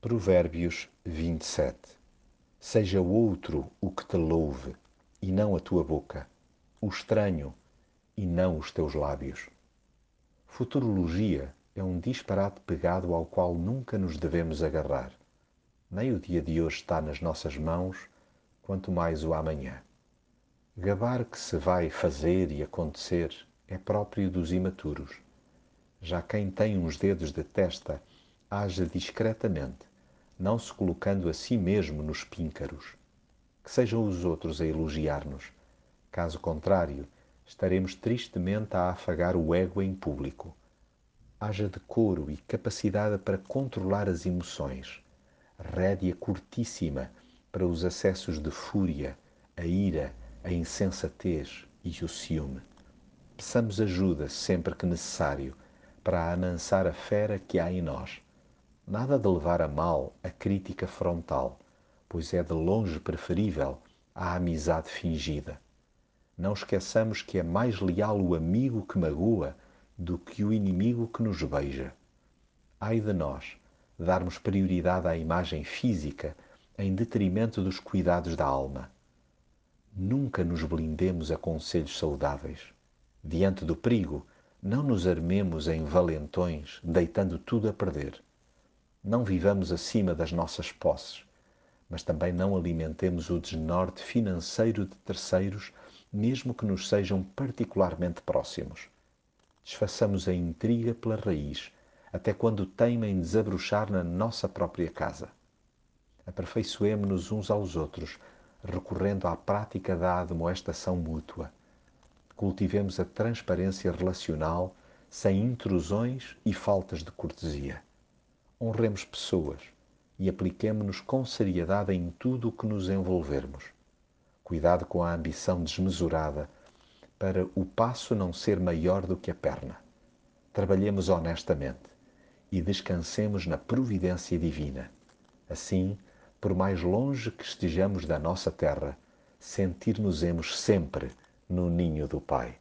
Provérbios 27 Seja outro o que te louve, e não a tua boca, o estranho, e não os teus lábios. Futurologia é um disparate pegado ao qual nunca nos devemos agarrar. Nem o dia de hoje está nas nossas mãos, quanto mais o amanhã. Gabar que se vai fazer e acontecer é próprio dos imaturos. Já quem tem uns dedos de testa haja discretamente, não se colocando a si mesmo nos píncaros. Que sejam os outros a elogiar-nos. Caso contrário, estaremos tristemente a afagar o ego em público. Haja decoro e capacidade para controlar as emoções, rédea curtíssima para os acessos de fúria, a ira, a insensatez e o ciúme. Peçamos ajuda sempre que necessário para amansar a fera que há em nós. Nada de levar a mal a crítica frontal, pois é de longe preferível à amizade fingida. Não esqueçamos que é mais leal o amigo que magoa do que o inimigo que nos beija. Ai de nós darmos prioridade à imagem física em detrimento dos cuidados da alma. Nunca nos blindemos a conselhos saudáveis. Diante do perigo, não nos armemos em valentões, deitando tudo a perder. Não vivamos acima das nossas posses, mas também não alimentemos o desnorte financeiro de terceiros mesmo que nos sejam particularmente próximos. Desfaçamos a intriga pela raiz, até quando teimem desabrochar na nossa própria casa. Aperfeiçoemo-nos uns aos outros, recorrendo à prática da admoestação mútua. Cultivemos a transparência relacional sem intrusões e faltas de cortesia. Honremos pessoas e apliquemo-nos com seriedade em tudo o que nos envolvermos Cuidado com a ambição desmesurada para o passo não ser maior do que a perna. Trabalhemos honestamente e descansemos na providência divina. Assim, por mais longe que estejamos da nossa terra, sentir-nos-emos sempre no ninho do Pai.